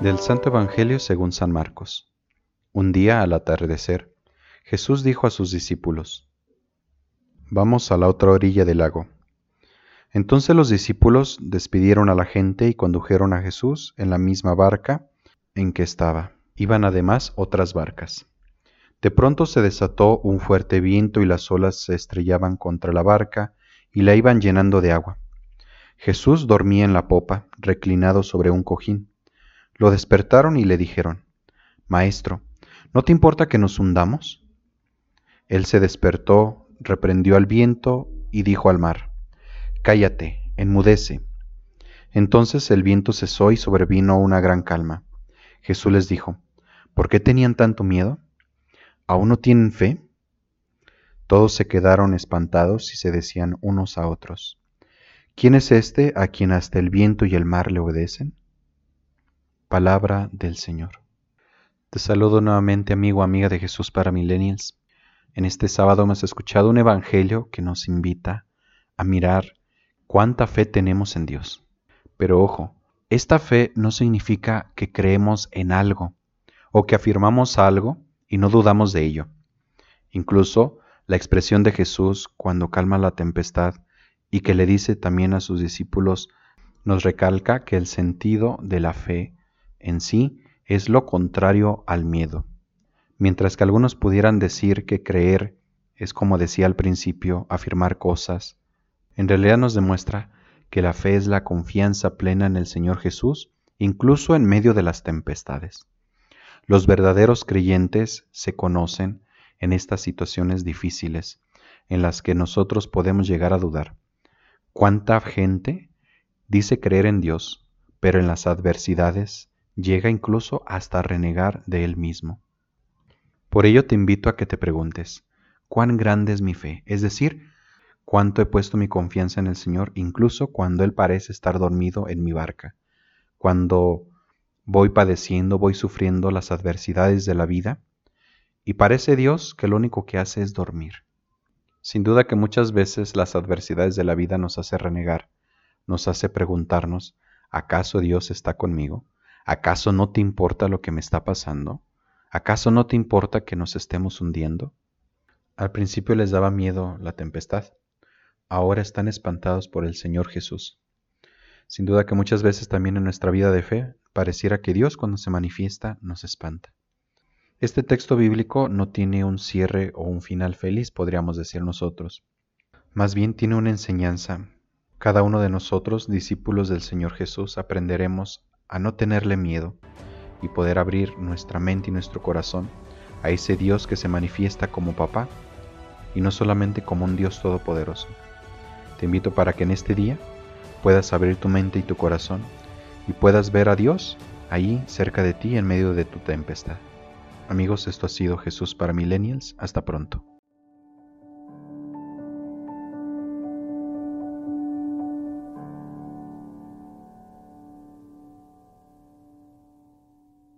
Del Santo Evangelio según San Marcos. Un día al atardecer, Jesús dijo a sus discípulos, Vamos a la otra orilla del lago. Entonces los discípulos despidieron a la gente y condujeron a Jesús en la misma barca en que estaba. Iban además otras barcas. De pronto se desató un fuerte viento y las olas se estrellaban contra la barca y la iban llenando de agua. Jesús dormía en la popa, reclinado sobre un cojín. Lo despertaron y le dijeron, Maestro, ¿no te importa que nos hundamos? Él se despertó, reprendió al viento y dijo al mar, Cállate, enmudece. Entonces el viento cesó y sobrevino una gran calma. Jesús les dijo, ¿por qué tenían tanto miedo? ¿Aún no tienen fe? Todos se quedaron espantados y se decían unos a otros, ¿quién es este a quien hasta el viento y el mar le obedecen? Palabra del Señor. Te saludo nuevamente amigo, amiga de Jesús para Millennials. En este sábado hemos escuchado un evangelio que nos invita a mirar cuánta fe tenemos en Dios. Pero ojo, esta fe no significa que creemos en algo o que afirmamos algo y no dudamos de ello. Incluso la expresión de Jesús cuando calma la tempestad y que le dice también a sus discípulos nos recalca que el sentido de la fe en sí es lo contrario al miedo. Mientras que algunos pudieran decir que creer es como decía al principio, afirmar cosas, en realidad nos demuestra que la fe es la confianza plena en el Señor Jesús, incluso en medio de las tempestades. Los verdaderos creyentes se conocen en estas situaciones difíciles en las que nosotros podemos llegar a dudar. ¿Cuánta gente dice creer en Dios, pero en las adversidades llega incluso hasta renegar de él mismo. Por ello te invito a que te preguntes, ¿cuán grande es mi fe? Es decir, ¿cuánto he puesto mi confianza en el Señor incluso cuando Él parece estar dormido en mi barca? Cuando voy padeciendo, voy sufriendo las adversidades de la vida y parece Dios que lo único que hace es dormir. Sin duda que muchas veces las adversidades de la vida nos hace renegar, nos hace preguntarnos, ¿acaso Dios está conmigo? ¿Acaso no te importa lo que me está pasando? ¿Acaso no te importa que nos estemos hundiendo? Al principio les daba miedo la tempestad, ahora están espantados por el Señor Jesús. Sin duda que muchas veces también en nuestra vida de fe pareciera que Dios cuando se manifiesta nos espanta. Este texto bíblico no tiene un cierre o un final feliz, podríamos decir nosotros. Más bien tiene una enseñanza. Cada uno de nosotros, discípulos del Señor Jesús, aprenderemos a no tenerle miedo y poder abrir nuestra mente y nuestro corazón a ese Dios que se manifiesta como papá y no solamente como un Dios todopoderoso. Te invito para que en este día puedas abrir tu mente y tu corazón y puedas ver a Dios ahí cerca de ti en medio de tu tempestad. Amigos, esto ha sido Jesús para Millennials. Hasta pronto.